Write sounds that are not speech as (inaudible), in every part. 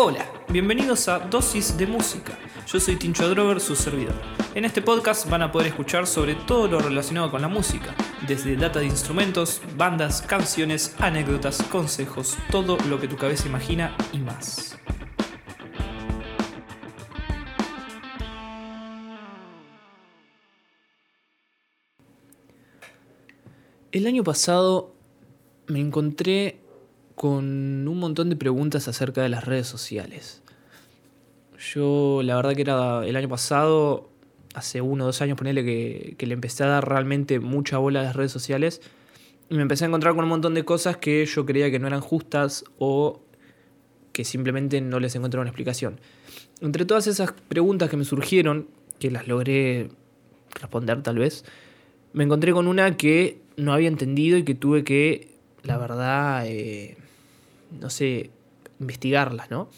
Hola, bienvenidos a Dosis de Música. Yo soy Tincho Drover, su servidor. En este podcast van a poder escuchar sobre todo lo relacionado con la música, desde data de instrumentos, bandas, canciones, anécdotas, consejos, todo lo que tu cabeza imagina y más. El año pasado me encontré con un montón de preguntas acerca de las redes sociales. Yo, la verdad que era el año pasado, hace uno o dos años, ponerle que, que le empecé a dar realmente mucha bola a las redes sociales. Y me empecé a encontrar con un montón de cosas que yo creía que no eran justas o que simplemente no les encontraba una explicación. Entre todas esas preguntas que me surgieron, que las logré responder tal vez, me encontré con una que no había entendido y que tuve que, la verdad, eh, no sé, investigarlas, ¿no?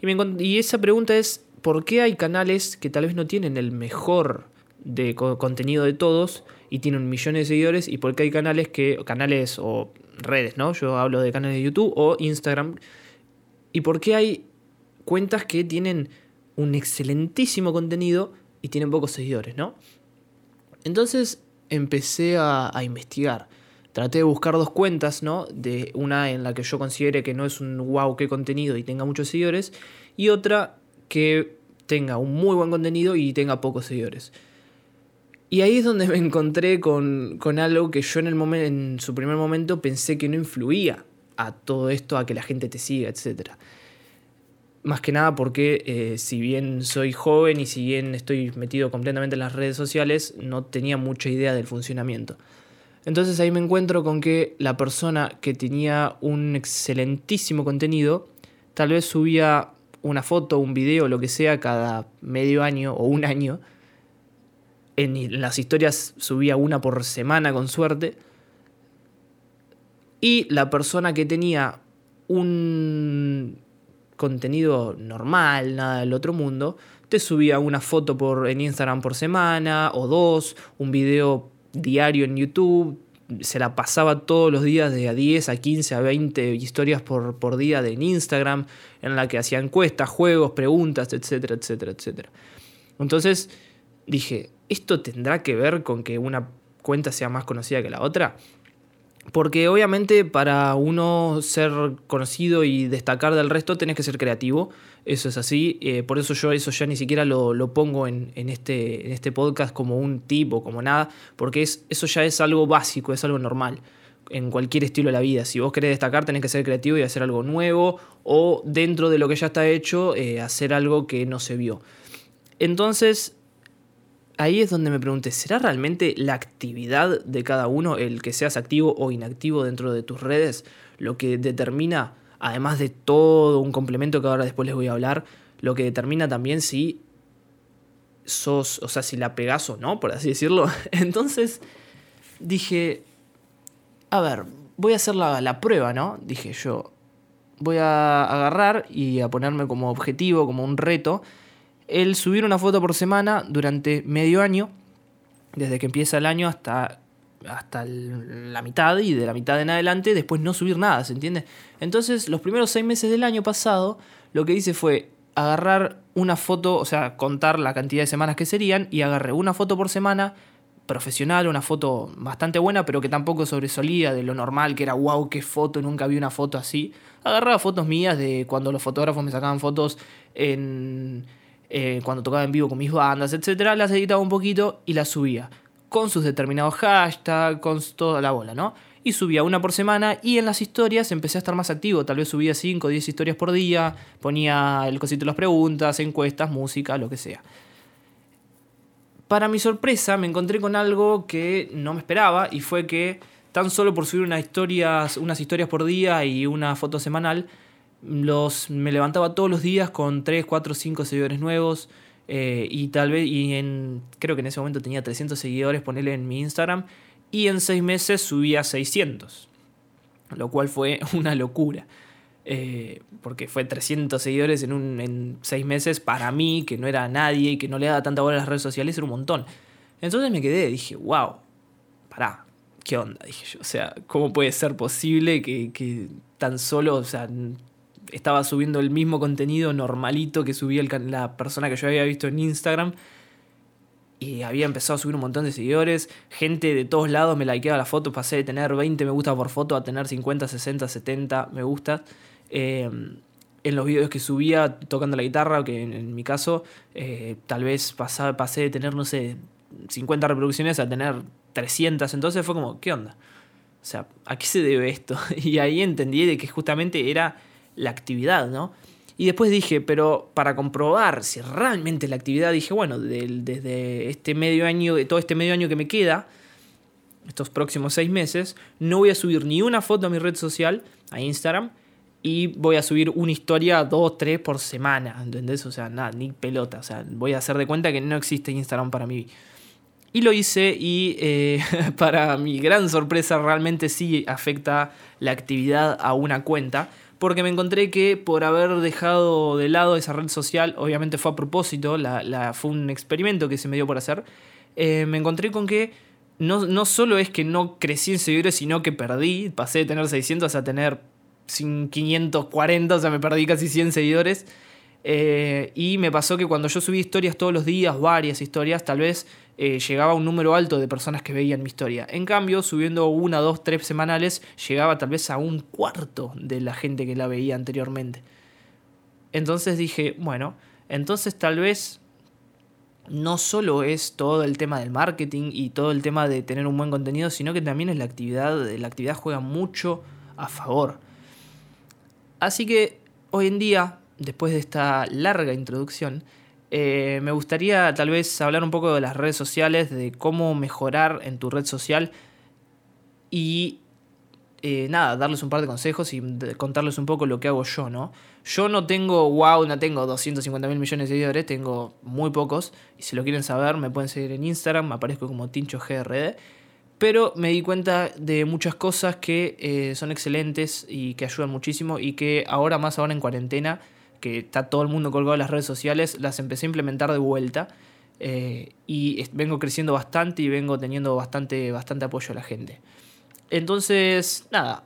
Y, me y, esa pregunta es, ¿por qué hay canales que tal vez no tienen el mejor de contenido de todos y tienen millones de seguidores? ¿Y por qué hay canales que, canales o redes, ¿no? Yo hablo de canales de YouTube o Instagram. ¿Y por qué hay cuentas que tienen un excelentísimo contenido y tienen pocos seguidores, ¿no? Entonces empecé a, a investigar traté de buscar dos cuentas, ¿no? De una en la que yo considere que no es un wow qué contenido y tenga muchos seguidores, y otra que tenga un muy buen contenido y tenga pocos seguidores. Y ahí es donde me encontré con, algo que yo en, el momento, en su primer momento pensé que no influía a todo esto, a que la gente te siga, etc. Más que nada porque eh, si bien soy joven y si bien estoy metido completamente en las redes sociales, no tenía mucha idea del funcionamiento. Entonces ahí me encuentro con que la persona que tenía un excelentísimo contenido, tal vez subía una foto, un video, lo que sea, cada medio año o un año. En las historias subía una por semana con suerte. Y la persona que tenía un contenido normal, nada del otro mundo, te subía una foto por, en Instagram por semana o dos, un video diario en YouTube, se la pasaba todos los días de a 10 a 15 a 20 historias por, por día en Instagram, en la que hacía encuestas, juegos, preguntas, etcétera, etcétera, etcétera. Entonces dije, ¿esto tendrá que ver con que una cuenta sea más conocida que la otra? Porque obviamente para uno ser conocido y destacar del resto tenés que ser creativo, eso es así, eh, por eso yo eso ya ni siquiera lo, pongo en, este, en este podcast como un tipo, como nada, porque es, eso ya es algo básico, es algo normal en cualquier estilo de la vida. Si vos querés destacar tenés que ser creativo y hacer algo nuevo o dentro de lo que ya está hecho eh, hacer algo que no se vio. Entonces ahí es donde me pregunté, ¿será realmente la actividad de cada uno, el que seas activo o inactivo dentro de tus redes, lo que determina, además de todo un complemento que ahora después les voy a hablar, lo que determina también si sos, o sea, si la pegás o no, por así decirlo? (laughs) Entonces dije, a ver, voy a hacer la, la prueba, ¿no? Dije yo, voy a agarrar y a ponerme como objetivo, como un reto, el subir una foto por semana durante medio año, desde que empieza el año hasta, hasta la mitad y de la mitad en adelante, después no subir nada, ¿se entiende? Entonces, los primeros seis meses del año pasado, lo que hice fue agarrar una foto, o sea, contar la cantidad de semanas que serían, y agarré una foto por semana profesional, una foto bastante buena, pero que tampoco sobresolía de lo normal, que era wow, qué foto, nunca vi una foto así. Agarraba fotos mías de cuando los fotógrafos me sacaban fotos en eh, cuando tocaba en vivo con mis bandas, etcétera, las editaba un poquito y las subía. Con sus determinados hashtags, con toda la bola, ¿no? Y subía una por semana y en las historias empecé a estar más activo. Tal vez subía 5 o 10 historias por día, ponía el cosito de las preguntas, encuestas, música, lo que sea. Para mi sorpresa me encontré con algo que no me esperaba y fue que tan solo por subir unas historias, unas historias por día y una foto semanal, los, me levantaba todos los días con 3, 4, 5 seguidores nuevos. Eh, y tal vez, y en, creo que en ese momento tenía 300 seguidores, ponerle en mi Instagram. Y en 6 meses subía 600. Lo cual fue (laughs) una locura. Eh, porque fue 300 seguidores en, un, en 6 meses. Para mí, que no era nadie y que no le daba tanta bola a las redes sociales, era un montón. Entonces me quedé, dije, wow, pará, ¿qué onda? Dije yo, o sea, ¿cómo puede ser posible que, que tan solo, o sea, estaba subiendo el mismo contenido normalito que subía la persona que yo había visto en Instagram. Y había empezado a subir un montón de seguidores. Gente de todos lados me likeaba la foto. Pasé de tener 20 me gusta por foto a tener 50, 60, 70 me gusta. Eh, en los videos que subía tocando la guitarra, que en, mi caso eh, tal vez pasé de tener, no sé, 50 reproducciones a tener 300. Entonces fue como, ¿qué onda? O sea, ¿a qué se debe esto? (laughs) Y ahí entendí de que justamente era la actividad, ¿no? Y después dije, pero para comprobar si realmente la actividad, dije, bueno, desde este medio año, todo este medio año que me queda, estos próximos seis meses, no voy a subir ni una foto a mi red social, a Instagram, y voy a subir una historia, dos, tres por semana, ¿entendés? O sea, nada, ni pelota, o sea, voy a hacer de cuenta que no existe Instagram para mí. Y lo hice y eh, (laughs) para mi gran sorpresa realmente sí afecta la actividad a una cuenta. Porque me encontré que por haber dejado de lado esa red social, obviamente fue a propósito, la, fue un experimento que se me dio por hacer, eh, me encontré con que no, no solo es que no crecí en seguidores, sino que perdí, pasé de tener 600 a tener 540, o sea, me perdí casi 100 seguidores. Eh, y me pasó que cuando yo subí historias todos los días, varias historias, tal vez eh, llegaba a un número alto de personas que veían mi historia. En cambio, subiendo una, dos, tres semanales, llegaba tal vez a un cuarto de la gente que la veía anteriormente. Entonces dije, bueno, entonces tal vez no solo es todo el tema del marketing y todo el tema de tener un buen contenido, sino que también es la actividad, la actividad juega mucho a favor. Así que hoy en día, después de esta larga introducción, eh, me gustaría tal vez hablar un poco de las redes sociales, de cómo mejorar en tu red social y eh, nada, darles un par de consejos y contarles un poco lo que hago yo, ¿no? Yo no tengo, wow, no tengo 250 mil millones de seguidores, tengo muy pocos. Y si lo quieren saber, me pueden seguir en Instagram, me aparezco como TinchoGRD pero me di cuenta de muchas cosas que eh, son excelentes y que ayudan muchísimo y que ahora más ahora en cuarentena, que está todo el mundo colgado en las redes sociales, las empecé a implementar de vuelta eh, y vengo creciendo bastante y vengo teniendo bastante, bastante apoyo a la gente. Entonces, nada,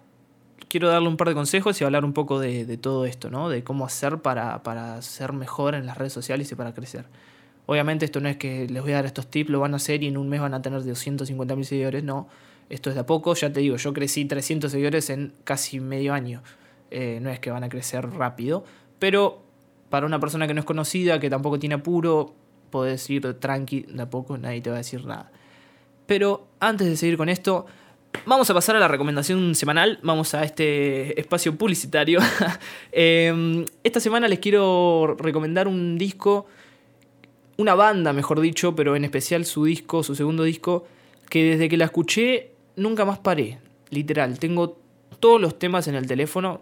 quiero darle un par de consejos y hablar un poco de, todo esto, ¿no? De cómo hacer para, para ser mejor en las redes sociales y para crecer. Obviamente esto no es que les voy a dar estos tips, lo van a hacer y en un mes van a tener 250 mil seguidores, no. Esto es de a poco, ya te digo, yo crecí 300 seguidores en casi medio año. Eh, no es que van a crecer rápido, pero para una persona que no es conocida, que tampoco tiene apuro, puedes ir tranqui, de a poco, nadie te va a decir nada. Pero antes de seguir con esto, vamos a pasar a la recomendación semanal. Vamos a este espacio publicitario. (laughs) Em, esta semana les quiero recomendar un disco una banda, mejor dicho, pero en especial su disco, su segundo disco, que desde que la escuché nunca más paré. Literal, tengo todos los temas en el teléfono.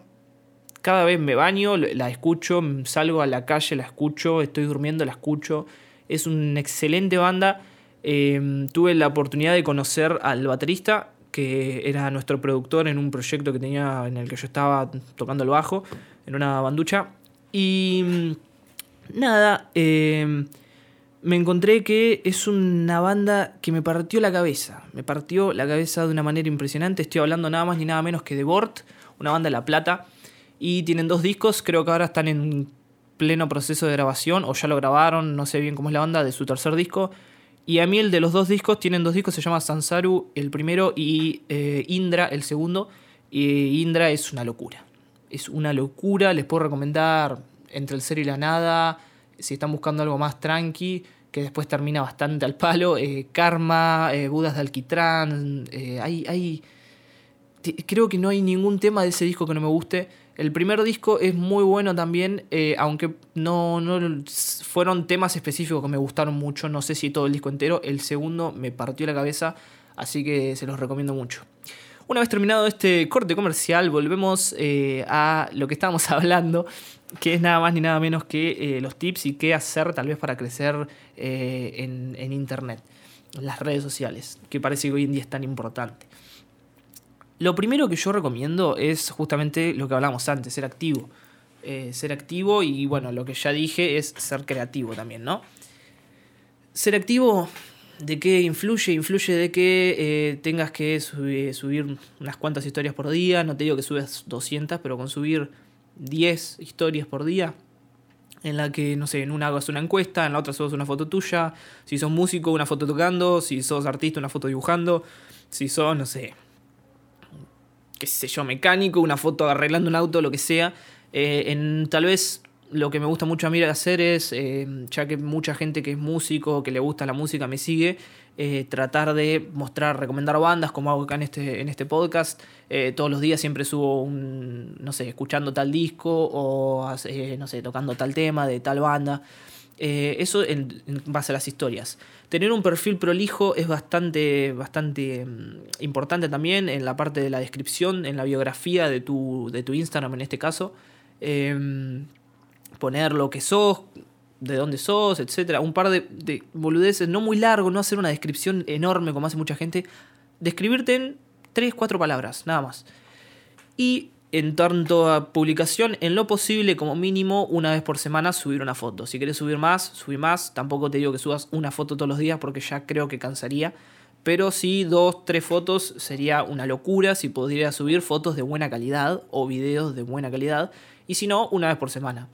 Cada vez me baño, la escucho, salgo a la calle, la escucho, estoy durmiendo, la escucho. Es una excelente banda. Em, tuve la oportunidad de conocer al baterista, que era nuestro productor en un proyecto que tenía en el que yo estaba tocando el bajo, en una banducha. Y nada, eh, me encontré que es una banda que me partió la cabeza. Me partió la cabeza de una manera impresionante. Estoy hablando nada más ni nada menos que de Bort, una banda de La Plata. Y tienen dos discos, creo que ahora están en pleno proceso de grabación, o ya lo grabaron, no sé bien cómo es la banda, de su tercer disco. Y a mí el de los dos discos, tienen dos discos, se llama Sansaru el primero y eh, Indra el segundo. Y Indra es una locura. Es una locura, les puedo recomendar Entre el Ser y la Nada, si están buscando algo más tranqui, que después termina bastante al palo, eh, Karma, eh, Budas de Alquitrán, hay, hay, creo que no hay ningún tema de ese disco que no me guste. El primer disco es muy bueno también, aunque no, no fueron temas específicos que me gustaron mucho, no sé si todo el disco entero. El segundo me partió la cabeza, así que se los recomiendo mucho. Una vez terminado este corte comercial, volvemos a lo que estábamos (laughs) hablando que es nada más ni nada menos que eh, los tips y qué hacer tal vez para crecer eh, en, Internet, en las redes sociales, que parece que hoy en día es tan importante. Lo primero que yo recomiendo es justamente lo que hablamos antes, ser activo. Eh, ser activo y bueno, lo que ya dije es ser creativo también, ¿no? Ser activo, ¿de qué influye? Influye de que tengas que subir unas cuantas historias por día, no te digo que subas 200, pero con subir 10 historias por día. En la que, no sé, en una hagas una encuesta, en la otra subas una foto tuya. Si sos músico, una foto tocando. Si sos artista, una foto dibujando. Si sos, no sé, qué sé yo, mecánico, una foto arreglando un auto, lo que sea. Eh, en tal vez lo que me gusta mucho a mí hacer es, eh, ya que mucha gente que es músico, que le gusta la música, me sigue, eh, tratar de mostrar, recomendar bandas, como hago acá en este, en este podcast. todos los días siempre subo un, no sé, escuchando tal disco o, no sé, tocando tal tema de tal banda. Eso en, base a las historias. Tener un perfil prolijo es bastante, bastante mm, importante también en la parte de la descripción, en la biografía de tu, de tu Instagram en este caso. Em, poner lo que sos, de dónde sos, etcétera. Un par de, boludeces, no muy largo, no hacer una descripción enorme como hace mucha gente. Describirte en 3, 4 palabras, nada más. Y en tanto a publicación, en lo posible, como mínimo, una vez por semana subir una foto. Si quieres subir más, subí más. Tampoco te digo que subas una foto todos los días porque ya creo que cansaría. Pero sí, dos, tres fotos sería una locura si podría subir fotos de buena calidad o videos de buena calidad y si no, una vez por semana.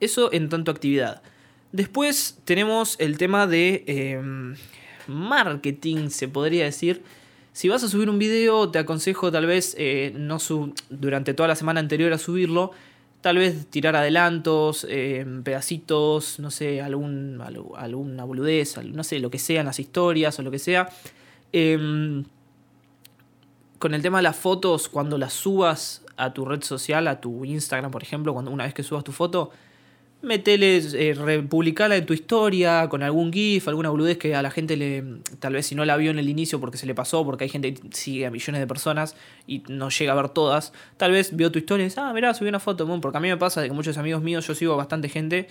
Eso en tanto actividad. Después tenemos el tema de em, marketing, se podría decir. Si vas a subir un video, te aconsejo tal vez eh, no durante toda la semana anterior a subirlo, tal vez tirar adelantos, em, pedacitos, no sé, algún, alguna boludez, no sé, lo que sean las historias o lo que sea. Em, con el tema de las fotos, cuando las subas a tu red social, a tu Instagram, por ejemplo, cuando una vez que subas tu foto, metele, eh, republicala en tu historia con algún GIF, alguna boludez que a la gente le. Tal vez si no la vio en el inicio porque se le pasó, porque hay gente que sigue a millones de personas y no llega a ver todas. Tal vez vio tu historia y dice, ah, mirá, subí una foto. porque a mí me pasa de que muchos amigos míos, yo sigo bastante gente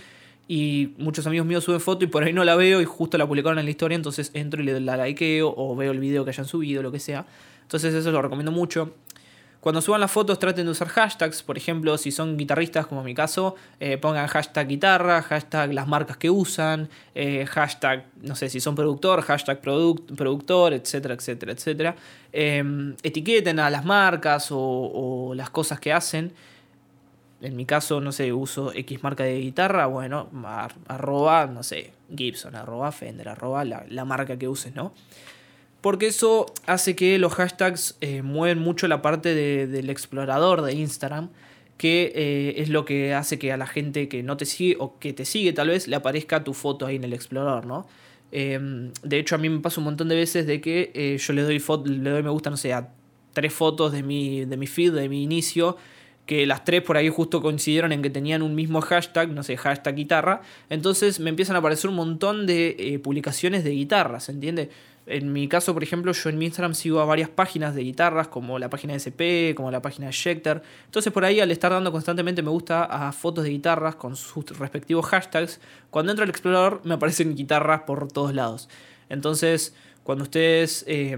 y muchos amigos míos suben foto y por ahí no la veo y justo la publicaron en la historia, entonces entro y le la likeo o veo el video que hayan subido, lo que sea. Entonces eso lo recomiendo mucho. Cuando suban las fotos traten de usar hashtags, por ejemplo, si son guitarristas como en mi caso, eh, pongan hashtag guitarra, hashtag las marcas que usan, eh, hashtag, no sé, si son productor, hashtag productor, etcétera, etcétera, etcétera. Em, etiqueten a las marcas o, las cosas que hacen. En mi caso, no sé, uso X marca de guitarra, bueno, arroba, no sé, Gibson, arroba Fender, arroba la, la marca que uses, ¿no? Porque eso hace que los hashtags eh, mueven mucho la parte del explorador de Instagram, que eh, es lo que hace que a la gente que no te sigue o que te sigue tal vez le aparezca tu foto ahí en el explorador, ¿no? Em, de hecho, a mí me pasa un montón de veces de que eh, yo le doy, le doy me gusta, no sé, a tres fotos de mi, de mi feed, de mi inicio, que las tres por ahí justo coincidieron en que tenían un mismo hashtag, no sé, hashtag guitarra. Entonces me empiezan a aparecer un montón de publicaciones de guitarras, ¿entiendes? En mi caso, por ejemplo, yo en mi Instagram sigo a varias páginas de guitarras, como la página de SP, como la página de Schecter. Entonces, por ahí, al estar dando constantemente me gusta a fotos de guitarras con sus respectivos hashtags, cuando entro al explorador me aparecen guitarras por todos lados. Entonces, cuando ustedes eh,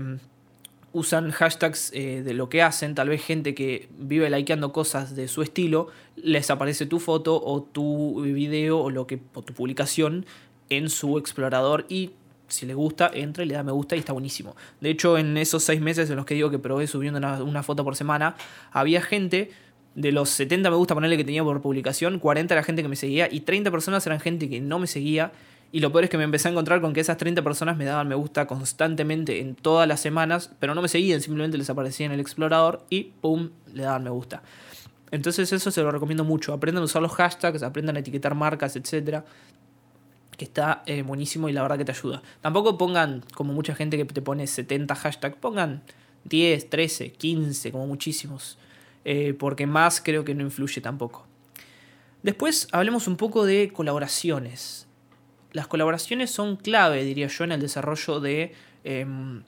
usan hashtags eh, de lo que hacen, tal vez gente que vive likeando cosas de su estilo, les aparece tu foto o tu video o, lo que, o tu publicación en su explorador y si le gusta, entra y le da me gusta y está buenísimo. De hecho, en esos seis meses en los que digo que probé subiendo una, foto por semana, había gente de los 70 me gusta ponerle que tenía por publicación, 40 era gente que me seguía y 30 personas eran gente que no me seguía. Y lo peor es que me empecé a encontrar con que esas 30 personas me daban me gusta constantemente en todas las semanas, pero no me seguían, simplemente les aparecía en el explorador y ¡pum! le daban me gusta. Entonces eso se lo recomiendo mucho. Aprendan a usar los hashtags, aprendan a etiquetar marcas, etc que está eh, buenísimo y la verdad que te ayuda. Tampoco pongan, como mucha gente que te pone 70 hashtags, pongan 10, 13, 15, como muchísimos, eh, porque más creo que no influye tampoco. Después hablemos un poco de colaboraciones. Las colaboraciones son clave, diría yo, en el desarrollo de em,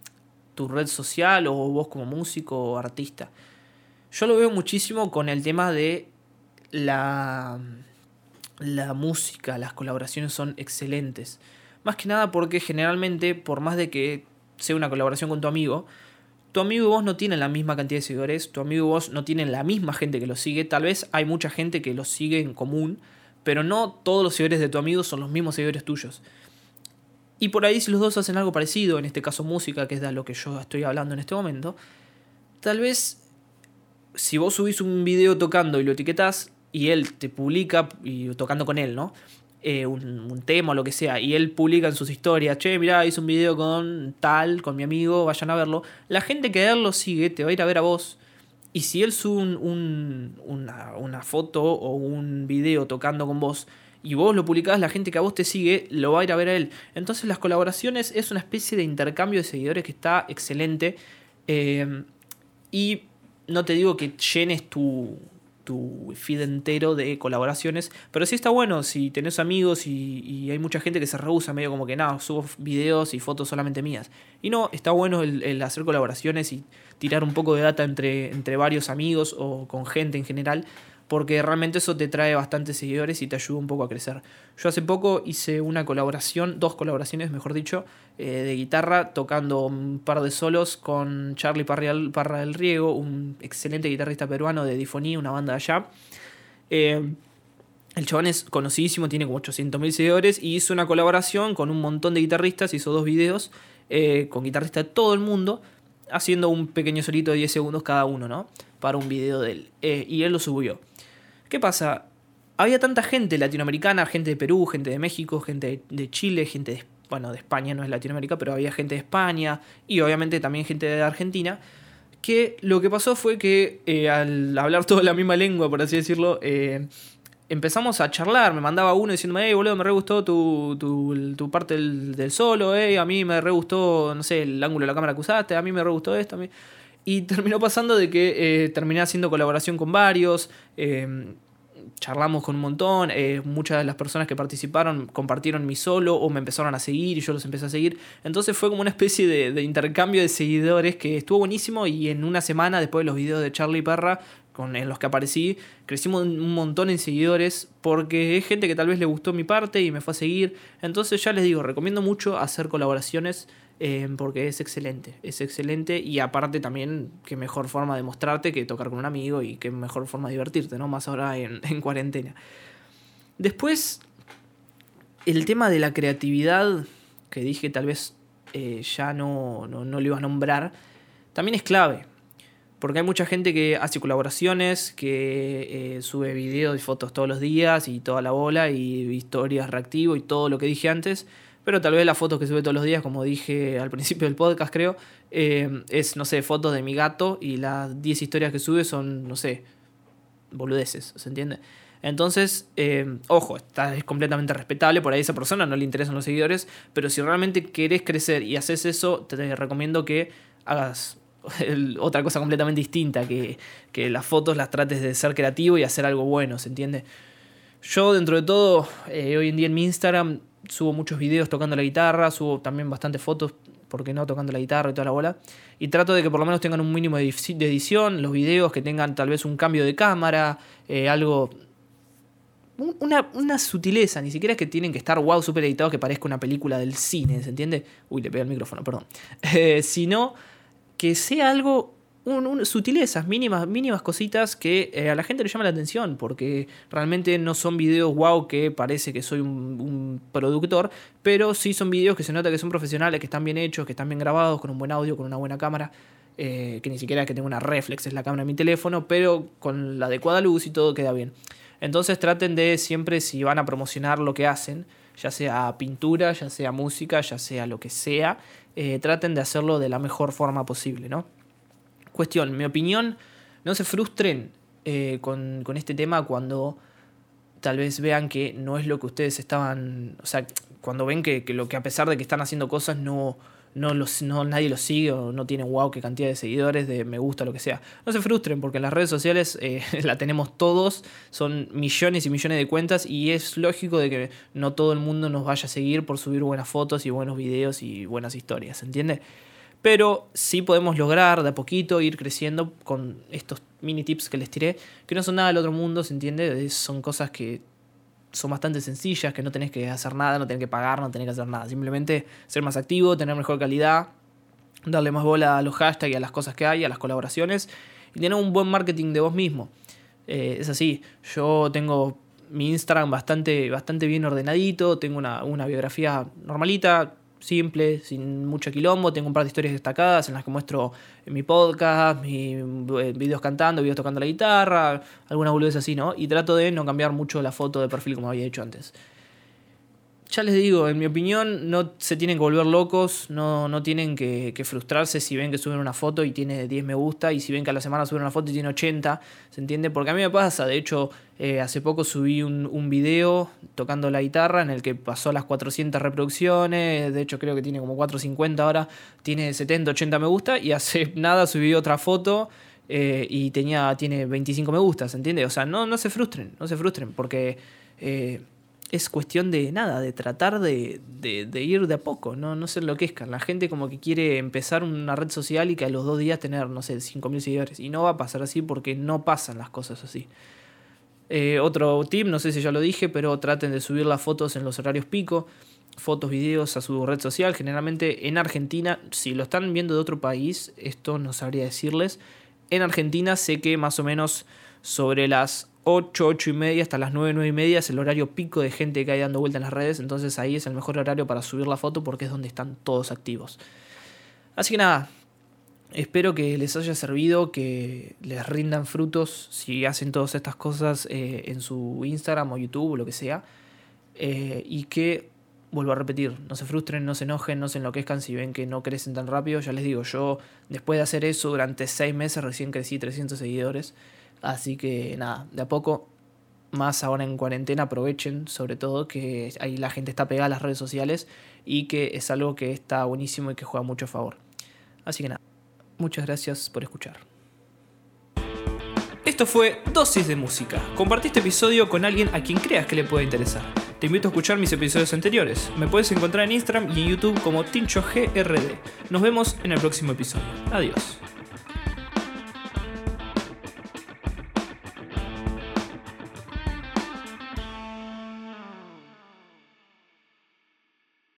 tu red social o vos como músico o artista. Yo lo veo muchísimo con el tema de la la música, las colaboraciones son excelentes. Más que nada porque generalmente, por más de que sea una colaboración con tu amigo, tu amigo y vos no tienen la misma cantidad de seguidores, tu amigo y vos no tienen la misma gente que lo sigue, tal vez hay mucha gente que lo sigue en común, pero no todos los seguidores de tu amigo son los mismos seguidores tuyos. Y por ahí si los dos hacen algo parecido, en este caso música, que es de lo que yo estoy hablando en este momento, tal vez si vos subís un video tocando y lo etiquetás y él te publica, y tocando con él, ¿no? Eh, un, tema o lo que sea, y él publica en sus historias, che, mirá, hice un video con tal, con mi amigo, vayan a verlo. La gente que a él lo sigue te va a ir a ver a vos. Y si él sube un, una, una, foto o un video tocando con vos y vos lo publicás, la gente que a vos te sigue lo va a ir a ver a él. Entonces las colaboraciones es una especie de intercambio de seguidores que está excelente. Eh, y no te digo que llenes tu, tu feed entero de colaboraciones. Pero sí está bueno si tenés amigos y, hay mucha gente que se rehúsa, medio como que nada, subo videos y fotos solamente mías. Y no, está bueno el, hacer colaboraciones y tirar un poco de data entre, entre varios amigos o con gente en general porque realmente eso te trae bastantes seguidores y te ayuda un poco a crecer. Yo hace poco hice una colaboración, dos colaboraciones, mejor dicho, eh, de guitarra, tocando un par de solos con Charlie Parra del Riego, un excelente guitarrista peruano de Difonía, una banda allá. Eh, el chabón es conocidísimo, tiene como 800.000 seguidores y hizo una colaboración con un montón de guitarristas, hizo dos videos eh, con guitarristas de todo el mundo, haciendo un pequeño solito de 10 segundos cada uno, ¿no? Para un video de él. y él lo subió. ¿Qué pasa? Había tanta gente latinoamericana, gente de Perú, gente de México, gente de Chile, gente de, bueno, de España, no es Latinoamérica, pero había gente de España y obviamente también gente de Argentina, que lo que pasó fue que eh, al hablar toda la misma lengua, por así decirlo, eh, empezamos a charlar, me mandaba uno diciéndome, hey, boludo, me re gustó tu, tu, parte del, solo, hey, a mí me re gustó, no sé, el ángulo de la cámara que usaste, a mí me re gustó esto, a mí... Y terminó pasando de que eh, terminé haciendo colaboración con varios, charlamos con un montón, eh, muchas de las personas que participaron compartieron mi solo o me empezaron a seguir y yo los empecé a seguir. Entonces fue como una especie de, intercambio de seguidores que estuvo buenísimo y en una semana después de los videos de Charlie Perra con, los que aparecí, crecimos un montón en seguidores porque es gente que tal vez le gustó mi parte y me fue a seguir. Entonces ya les digo, recomiendo mucho hacer colaboraciones Em, porque es excelente, es excelente y aparte también qué mejor forma de mostrarte que tocar con un amigo y qué mejor forma de divertirte, ¿no? Más ahora en, (laughs) cuarentena. Después, el tema de la creatividad, que dije tal vez eh, ya no, no, lo iba a nombrar, también es clave. Porque hay mucha gente que hace colaboraciones, que eh, sube videos y fotos todos los días y toda la bola y historias reactivo y todo lo que dije antes pero tal vez las fotos que sube todos los días, como dije al principio del podcast, creo, eh, es, no sé, fotos de mi gato y las 10 historias que sube son, no sé, boludeces, ¿se entiende? Entonces, eh, ojo, está, es completamente respetable, por ahí a esa persona no le interesan los seguidores, pero si realmente querés crecer y haces eso, te recomiendo que hagas (laughs) otra cosa completamente distinta, que, que las fotos las trates de ser creativo y hacer algo bueno, ¿se entiende? Yo dentro de todo, eh, hoy en día en mi Instagram subo muchos videos tocando la guitarra, subo también bastantes fotos, porque no, tocando la guitarra y toda la bola. Y trato de que por lo menos tengan un mínimo de edición, los videos que tengan tal vez un cambio de cámara, eh, algo... Una, sutileza, ni siquiera es que tienen que estar wow, super editados que parezca una película del cine, ¿se entiende? Uy, le pegué el micrófono, perdón. (laughs) Eh, sino que sea algo sutilezas, mínimas, mínimas cositas que eh, a la gente le llama la atención, porque realmente no son videos wow que parece que soy un, productor, pero sí son videos que se nota que son profesionales, que están bien hechos, que están bien grabados, con un buen audio, con una buena cámara. Eh, que ni siquiera es que tenga una reflex, es la cámara de mi teléfono, pero con la adecuada luz y todo queda bien. Entonces traten de siempre, si van a promocionar lo que hacen, ya sea pintura, ya sea música, ya sea lo que sea, eh, traten de hacerlo de la mejor forma posible, ¿no? Cuestión, mi opinión, no se frustren eh, con, este tema cuando tal vez vean que no es lo que ustedes estaban, o sea, cuando ven que, lo que a pesar de que están haciendo cosas no, no, los, no nadie los sigue o no tienen wow qué cantidad de seguidores, de me gusta, lo que sea. No se frustren porque las redes sociales eh, (laughs) la tenemos todos, son millones y millones de cuentas y es lógico de que no todo el mundo nos vaya a seguir por subir buenas fotos y buenos videos y buenas historias, ¿entiende? Pero sí podemos lograr de a poquito ir creciendo con estos mini tips que les tiré, que no son nada del otro mundo, ¿se entiende? Son cosas que son bastante sencillas, que no tenés que hacer nada, no tenés que pagar, no tenés que hacer nada. Simplemente ser más activo, tener mejor calidad, darle más bola a los hashtags y a las cosas que hay, a las colaboraciones, y tener un buen marketing de vos mismo. Eh, es así, yo tengo mi Instagram bastante, bastante bien ordenadito, tengo una, una biografía normalita, simple, sin mucho quilombo. Tengo un par de historias destacadas en las que muestro mi podcast, mis eh, videos cantando, videos tocando la guitarra, alguna boludez así, ¿no? Y trato de no cambiar mucho la foto de perfil como había hecho antes ya les digo, en mi opinión, no se tienen que volver locos, no, no tienen que, frustrarse si ven que suben una foto y tiene 10 me gusta, y si ven que a la semana suben una foto y tiene 80, ¿se entiende? Porque a mí me pasa, de hecho, eh, hace poco subí un, video tocando la guitarra en el que pasó las 400 reproducciones, de hecho creo que tiene como 450 ahora, tiene 70, 80 me gusta, y hace (laughs) nada subí otra foto. Eh, y tenía, tiene 25 me gusta, ¿se entiende? O sea, no, no se frustren, no se frustren, porque eh, es cuestión de nada, de tratar de, ir de a poco, ¿no? no se enloquezcan. La gente como que quiere empezar una red social y que a los dos días tener, no sé, 5.000 seguidores. Y no va a pasar así porque no pasan las cosas así. Eh, otro tip, no sé si ya lo dije, pero traten de subir las fotos en los horarios pico, fotos, videos a su red social. Generalmente en Argentina, si lo están viendo de otro país, esto no sabría decirles. En Argentina sé que más o menos sobre las 8, 8 y media hasta las 9, 9 y media es el horario pico de gente que hay dando vuelta en las redes, entonces ahí es el mejor horario para subir la foto porque es donde están todos activos. Así que nada, espero que les haya servido, que les rindan frutos si hacen todas estas cosas eh, en su Instagram o YouTube o lo que sea, eh, y que, vuelvo a repetir, no se frustren, no se enojen, no se enloquezcan si ven que no crecen tan rápido. Ya les digo, yo después de hacer eso durante 6 meses recién crecí 300 seguidores. Así que nada, de a poco, más ahora en cuarentena, aprovechen sobre todo que ahí la gente está pegada a las redes sociales y que es algo que está buenísimo y que juega mucho a favor. Así que nada, muchas gracias por escuchar. Esto fue Dosis de Música. Compartí este episodio con alguien a quien creas que le pueda interesar. Te invito a escuchar mis episodios anteriores. Me puedes encontrar en Instagram y en YouTube como TinchoGRD. Nos vemos en el próximo episodio. Adiós.